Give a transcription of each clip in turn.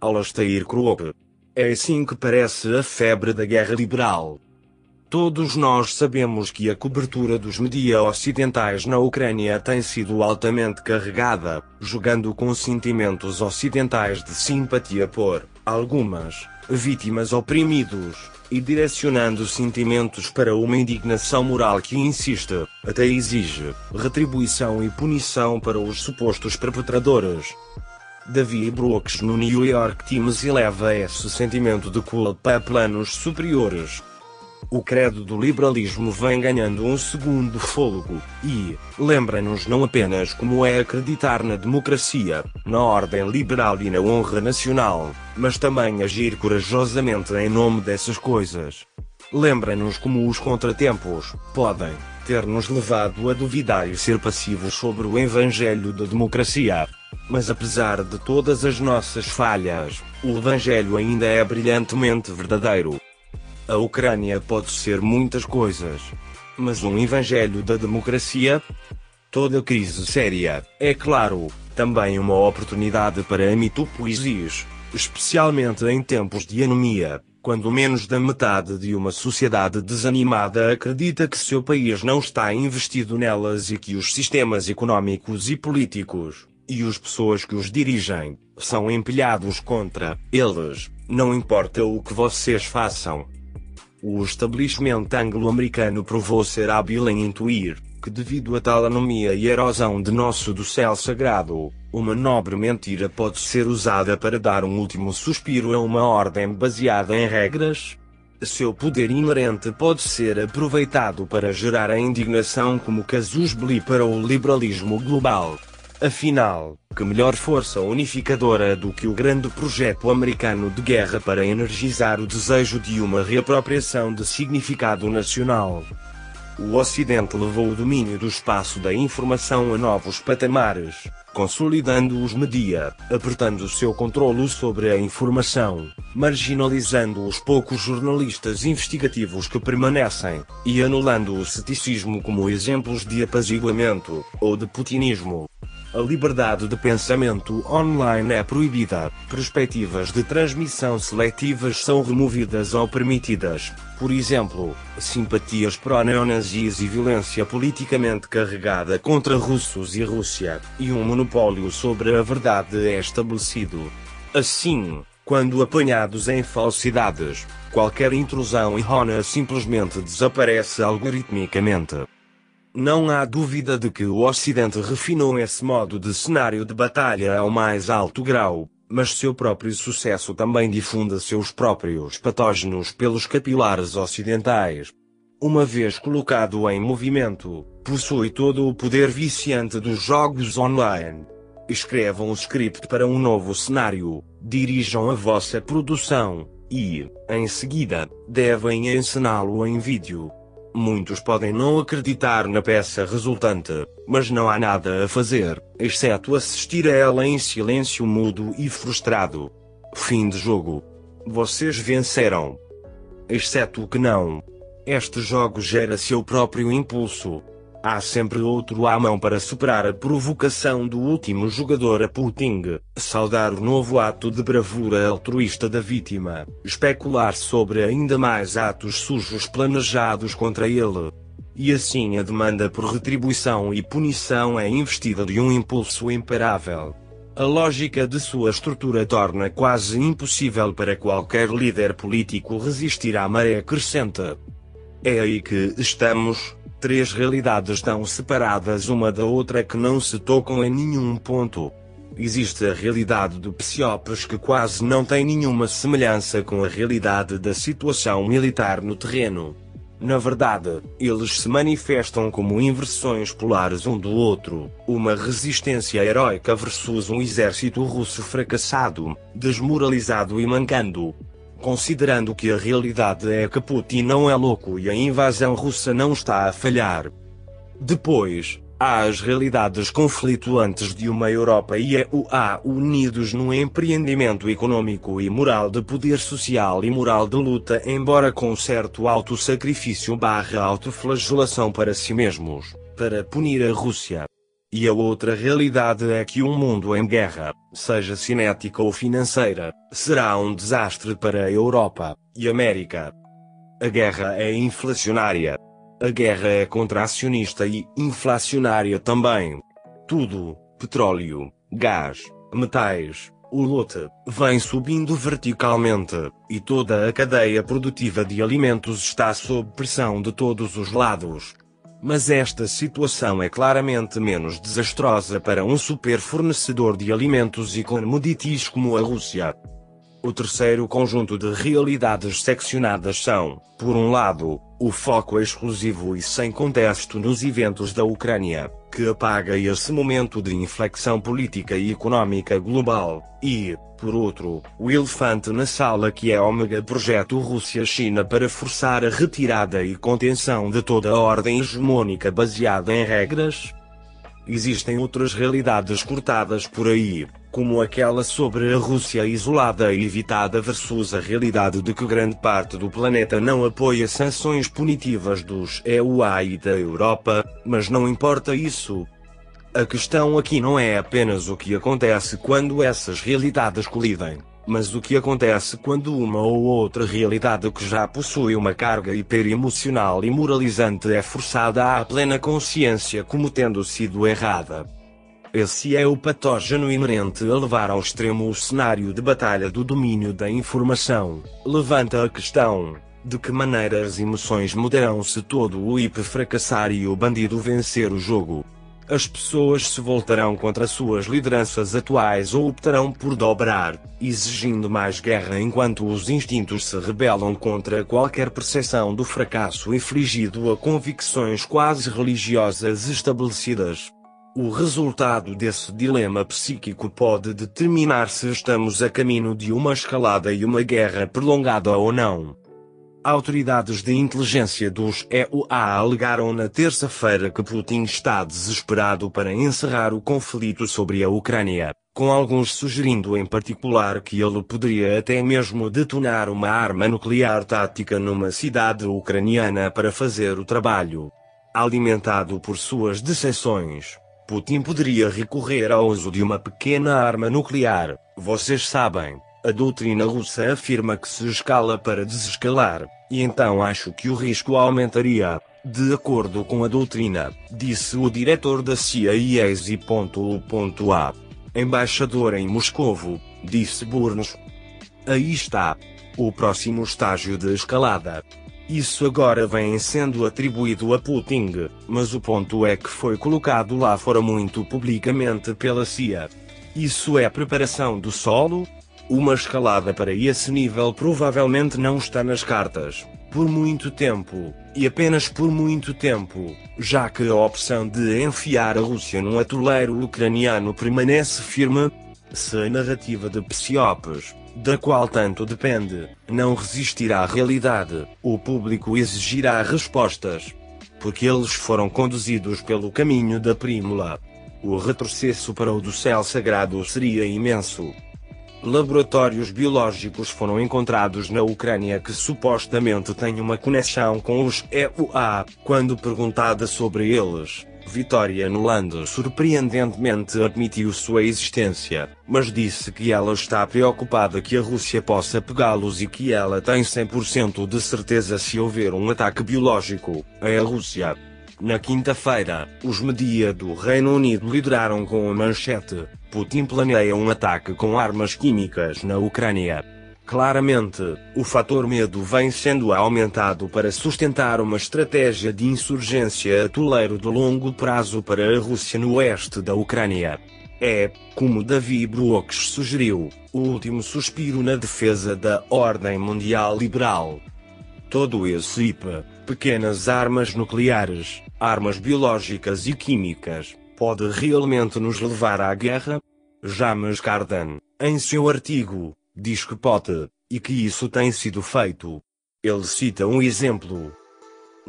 Alastair Crowley. É assim que parece a febre da guerra liberal. Todos nós sabemos que a cobertura dos media ocidentais na Ucrânia tem sido altamente carregada, jogando com sentimentos ocidentais de simpatia por algumas vítimas oprimidos e direcionando sentimentos para uma indignação moral que insiste, até exige, retribuição e punição para os supostos perpetradores. Davi Brooks no New York Times eleva esse sentimento de culpa a planos superiores. O credo do liberalismo vem ganhando um segundo fôlego, e, lembra-nos não apenas como é acreditar na democracia, na ordem liberal e na honra nacional, mas também agir corajosamente em nome dessas coisas. Lembra-nos como os contratempos podem ter nos levado a duvidar e ser passivos sobre o evangelho da democracia. Mas apesar de todas as nossas falhas, o evangelho ainda é brilhantemente verdadeiro. A Ucrânia pode ser muitas coisas. Mas um evangelho da democracia? Toda crise séria, é claro, também uma oportunidade para a mitopoesis, especialmente em tempos de anomia, quando menos da metade de uma sociedade desanimada acredita que seu país não está investido nelas e que os sistemas econômicos e políticos, e as pessoas que os dirigem, são empilhados contra eles, não importa o que vocês façam. O estabelecimento anglo-americano provou ser hábil em intuir que, devido a tal anomia e erosão de nosso do céu sagrado, uma nobre mentira pode ser usada para dar um último suspiro a uma ordem baseada em regras. Seu poder inerente pode ser aproveitado para gerar a indignação como casus belli para o liberalismo global. Afinal, que melhor força unificadora do que o grande projeto americano de guerra para energizar o desejo de uma reapropriação de significado nacional? O Ocidente levou o domínio do espaço da informação a novos patamares, consolidando os media, apertando seu controlo sobre a informação, marginalizando os poucos jornalistas investigativos que permanecem, e anulando o ceticismo como exemplos de apaziguamento, ou de putinismo. A liberdade de pensamento online é proibida, perspectivas de transmissão seletivas são removidas ou permitidas, por exemplo, simpatias pró-neonazis e violência politicamente carregada contra russos e Rússia, e um monopólio sobre a verdade é estabelecido. Assim, quando apanhados em falsidades, qualquer intrusão errônea simplesmente desaparece algoritmicamente. Não há dúvida de que o Ocidente refinou esse modo de cenário de batalha ao mais alto grau, mas seu próprio sucesso também difunde seus próprios patógenos pelos capilares ocidentais. Uma vez colocado em movimento, possui todo o poder viciante dos jogos online. Escrevam o script para um novo cenário, dirijam a vossa produção, e, em seguida, devem encená-lo em vídeo. Muitos podem não acreditar na peça resultante, mas não há nada a fazer, exceto assistir a ela em silêncio mudo e frustrado. Fim de jogo. Vocês venceram. Exceto que não. Este jogo gera seu próprio impulso. Há sempre outro à mão para superar a provocação do último jogador a Putin, saudar o novo ato de bravura altruísta da vítima, especular sobre ainda mais atos sujos planejados contra ele. E assim a demanda por retribuição e punição é investida de um impulso imparável. A lógica de sua estrutura torna quase impossível para qualquer líder político resistir à maré crescente. É aí que estamos, três realidades tão separadas uma da outra que não se tocam em nenhum ponto. Existe a realidade do Psiopes que quase não tem nenhuma semelhança com a realidade da situação militar no terreno. Na verdade, eles se manifestam como inversões polares um do outro, uma resistência heróica versus um exército russo fracassado, desmoralizado e mancando. Considerando que a realidade é que Putin não é louco e a invasão russa não está a falhar. Depois, há as realidades conflituantes de uma Europa e EUA unidos num empreendimento econômico e moral de poder social e moral de luta embora com certo autossacrifício barra autoflagelação para si mesmos, para punir a Rússia. E a outra realidade é que um mundo em guerra, seja cinética ou financeira, será um desastre para a Europa e América. A guerra é inflacionária. A guerra é contracionista e inflacionária também. Tudo, petróleo, gás, metais, o lote, vem subindo verticalmente, e toda a cadeia produtiva de alimentos está sob pressão de todos os lados. Mas esta situação é claramente menos desastrosa para um super fornecedor de alimentos e commodities como a Rússia. O terceiro conjunto de realidades seccionadas são, por um lado, o foco exclusivo e sem contexto nos eventos da Ucrânia, que apaga esse momento de inflexão política e econômica global, e, por outro, o elefante na sala que é o mega projeto Rússia-China para forçar a retirada e contenção de toda a ordem hegemônica baseada em regras, Existem outras realidades cortadas por aí, como aquela sobre a Rússia isolada e evitada versus a realidade de que grande parte do planeta não apoia sanções punitivas dos EUA e da Europa, mas não importa isso. A questão aqui não é apenas o que acontece quando essas realidades colidem mas o que acontece quando uma ou outra realidade que já possui uma carga hiperemocional e moralizante é forçada à plena consciência como tendo sido errada? Esse é o patógeno inerente a levar ao extremo o cenário de batalha do domínio da informação. Levanta a questão: de que maneira as emoções mudarão se todo o IP fracassar e o bandido vencer o jogo? as pessoas se voltarão contra suas lideranças atuais ou optarão por dobrar, exigindo mais guerra enquanto os instintos se rebelam contra qualquer percepção do fracasso infligido a convicções quase religiosas estabelecidas. O resultado desse dilema psíquico pode determinar se estamos a caminho de uma escalada e uma guerra prolongada ou não. Autoridades de inteligência dos EUA alegaram na terça-feira que Putin está desesperado para encerrar o conflito sobre a Ucrânia, com alguns sugerindo em particular que ele poderia até mesmo detonar uma arma nuclear tática numa cidade ucraniana para fazer o trabalho. Alimentado por suas decepções, Putin poderia recorrer ao uso de uma pequena arma nuclear, vocês sabem. A doutrina russa afirma que se escala para desescalar, e então acho que o risco aumentaria. De acordo com a doutrina, disse o diretor da CIA A. Embaixador em Moscovo, disse Burns. Aí está. O próximo estágio de escalada. Isso agora vem sendo atribuído a Putin, mas o ponto é que foi colocado lá fora muito publicamente pela CIA. Isso é preparação do solo, uma escalada para esse nível provavelmente não está nas cartas, por muito tempo, e apenas por muito tempo, já que a opção de enfiar a Rússia num atoleiro ucraniano permanece firme. Se a narrativa de Psiopes, da qual tanto depende, não resistirá à realidade, o público exigirá respostas. Porque eles foram conduzidos pelo caminho da prímula. O retrocesso para o do céu sagrado seria imenso. Laboratórios biológicos foram encontrados na Ucrânia que supostamente têm uma conexão com os EUA. Quando perguntada sobre eles, Vitória Nuland surpreendentemente admitiu sua existência, mas disse que ela está preocupada que a Rússia possa pegá-los e que ela tem 100% de certeza se houver um ataque biológico a Rússia. Na quinta-feira, os media do Reino Unido lideraram com a manchete: Putin planeia um ataque com armas químicas na Ucrânia. Claramente, o fator medo vem sendo aumentado para sustentar uma estratégia de insurgência a toleiro de longo prazo para a Rússia no oeste da Ucrânia. É, como Davi Brooks sugeriu, o último suspiro na defesa da ordem mundial liberal. Todo esse IP, pequenas armas nucleares, armas biológicas e químicas, pode realmente nos levar à guerra? James Cardan, em seu artigo, diz que pode, e que isso tem sido feito. Ele cita um exemplo.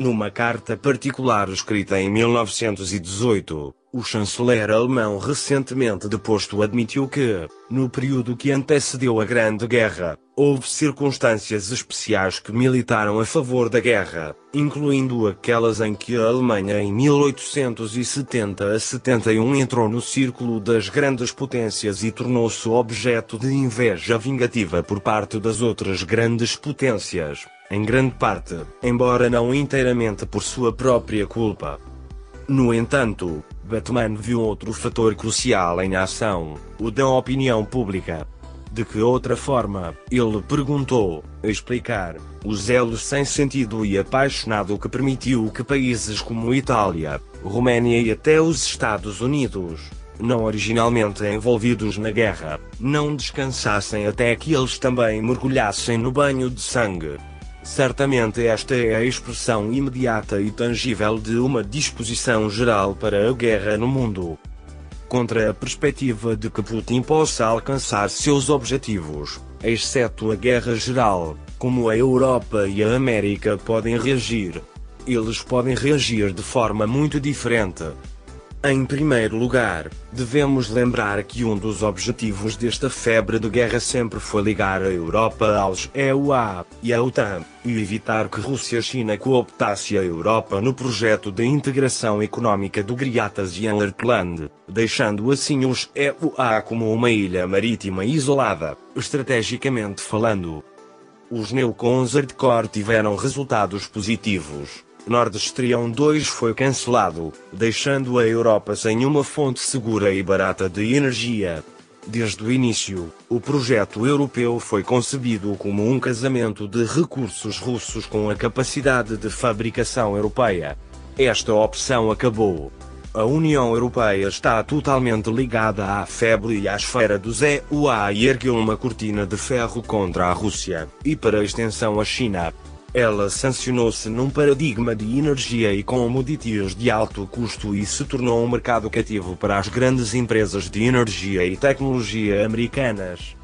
Numa carta particular escrita em 1918, O chanceler alemão recentemente deposto admitiu que, no período que antecedeu a Grande Guerra, houve circunstâncias especiais que militaram a favor da guerra, incluindo aquelas em que a Alemanha em 1870 a 71 entrou no círculo das grandes potências e tornou-se objeto de inveja vingativa por parte das outras grandes potências, em grande parte, embora não inteiramente por sua própria culpa. No entanto, Batman viu outro fator crucial em ação, o da opinião pública. De que outra forma, ele perguntou, explicar, o zelo sem sentido e apaixonado que permitiu que países como Itália, Roménia e até os Estados Unidos, não originalmente envolvidos na guerra, não descansassem até que eles também mergulhassem no banho de sangue. Certamente esta é a expressão imediata e tangível de uma disposição geral para a guerra no mundo. Contra a perspectiva de que Putin possa alcançar seus objetivos, exceto a guerra geral, como a Europa e a América podem reagir. Eles podem reagir de forma muito diferente, em primeiro lugar, devemos lembrar que um dos objetivos desta febre de guerra sempre foi ligar a Europa aos EUA e à OTAN, e evitar que Rússia e China cooptasse a Europa no projeto de integração económica do Griatas e Anlertland, deixando assim os EUA como uma ilha marítima isolada, estrategicamente falando. Os neocons hardcore tiveram resultados positivos Nord Stream 2 foi cancelado, deixando a Europa sem uma fonte segura e barata de energia. Desde o início, o projeto europeu foi concebido como um casamento de recursos russos com a capacidade de fabricação europeia. Esta opção acabou. A União Europeia está totalmente ligada à febre e à esfera dos EUA e ergueu uma cortina de ferro contra a Rússia, e para extensão a China. Ela sancionou-se num paradigma de energia e commodities de alto custo e se tornou um mercado cativo para as grandes empresas de energia e tecnologia americanas.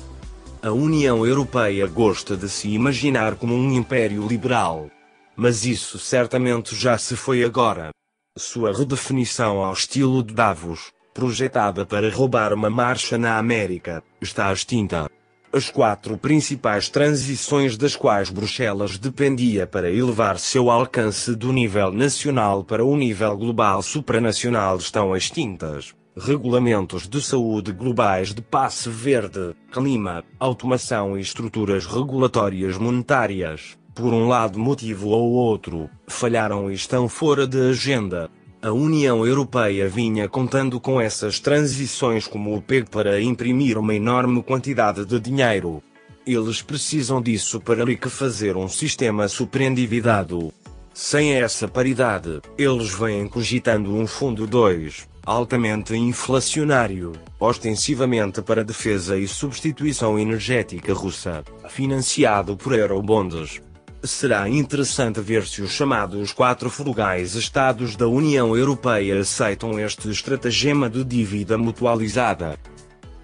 A União Europeia gosta de se imaginar como um império liberal. Mas isso certamente já se foi agora. Sua redefinição ao estilo de Davos, projetada para roubar uma marcha na América, está extinta. As quatro principais transições das quais Bruxelas dependia para elevar seu alcance do nível nacional para o nível global supranacional estão extintas. Regulamentos de saúde globais de passe verde, clima, automação e estruturas regulatórias monetárias, por um lado motivo ou outro, falharam e estão fora de agenda. A União Europeia vinha contando com essas transições como o PEG para imprimir uma enorme quantidade de dinheiro. Eles precisam disso para fazer um sistema superendividado. Sem essa paridade, eles vêm cogitando um fundo 2, altamente inflacionário, ostensivamente para defesa e substituição energética russa, financiado por eurobonds. Será interessante ver se os chamados quatro frugais Estados da União Europeia aceitam este estratagema de dívida mutualizada.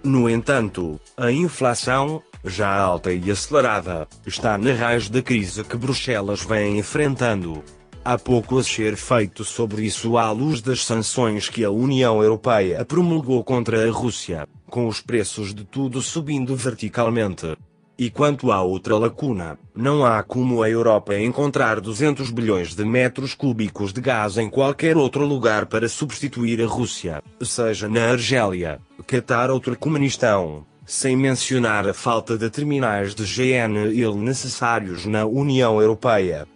No entanto, a inflação, já alta e acelerada, está na raiz da crise que Bruxelas vem enfrentando. Há pouco a ser feito sobre isso à luz das sanções que a União Europeia promulgou contra a Rússia, com os preços de tudo subindo verticalmente. E quanto à outra lacuna, não há como a Europa encontrar 200 bilhões de metros cúbicos de gás em qualquer outro lugar para substituir a Rússia, seja na Argélia, Catar ou Turcomenistão, sem mencionar a falta de terminais de GNL necessários na União Europeia.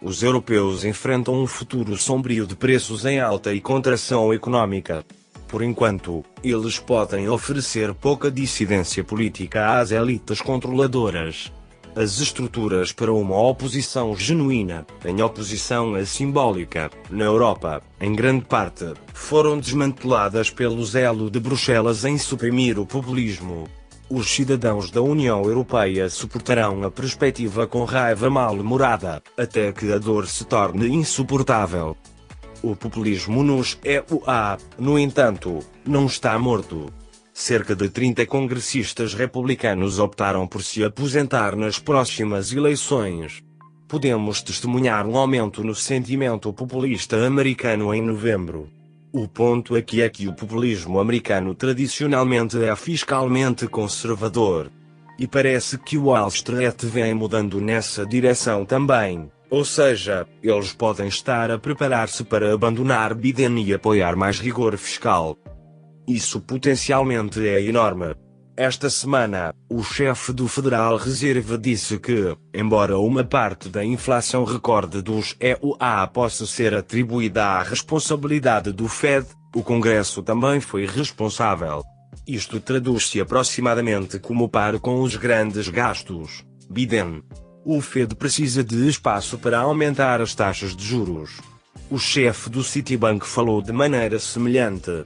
Os europeus enfrentam um futuro sombrio de preços em alta e contração econômica. Por enquanto, eles podem oferecer pouca dissidência política às elites controladoras. As estruturas para uma oposição genuína, em oposição a simbólica, na Europa, em grande parte, foram desmanteladas pelo zelo de Bruxelas em suprimir o populismo. Os cidadãos da União Europeia suportarão a perspectiva com raiva mal-humorada, até que a dor se torne insuportável. O populismo nos EUA, no entanto, não está morto. Cerca de 30 congressistas republicanos optaram por se aposentar nas próximas eleições. Podemos testemunhar um aumento no sentimento populista americano em novembro. O ponto aqui é que o populismo americano tradicionalmente é fiscalmente conservador. E parece que o Wall Street vem mudando nessa direção também. Ou seja, eles podem estar a preparar-se para abandonar Biden e apoiar mais rigor fiscal. Isso potencialmente é enorme. Esta semana, o chefe do Federal Reserve disse que, embora uma parte da inflação recorde dos EUA possa ser atribuída à responsabilidade do Fed, o Congresso também foi responsável. Isto traduz-se aproximadamente como par com os grandes gastos. Biden. O Fed precisa de espaço para aumentar as taxas de juros. O chefe do Citibank falou de maneira semelhante.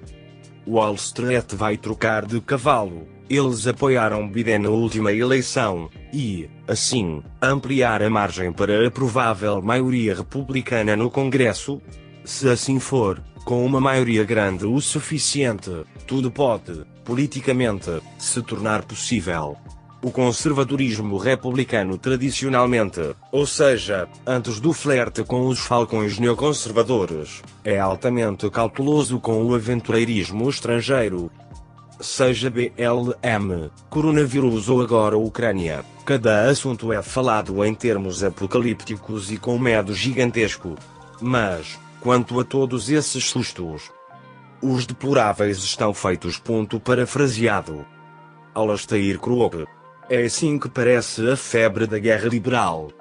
Wall Street vai trocar de cavalo. Eles apoiaram Biden na última eleição, e, assim, ampliar a margem para a provável maioria republicana no Congresso? Se assim for, com uma maioria grande o suficiente, tudo pode, politicamente, se tornar possível. O conservadorismo republicano tradicionalmente, ou seja, antes do flerte com os falcões neoconservadores, é altamente cauteloso com o aventureirismo estrangeiro, seja BLM, coronavírus ou agora Ucrânia, cada assunto é falado em termos apocalípticos e com medo gigantesco. Mas, quanto a todos esses sustos, os deploráveis estão feitos. Ponto parafraseado. Alastair Crowley. É assim que parece a febre da guerra liberal.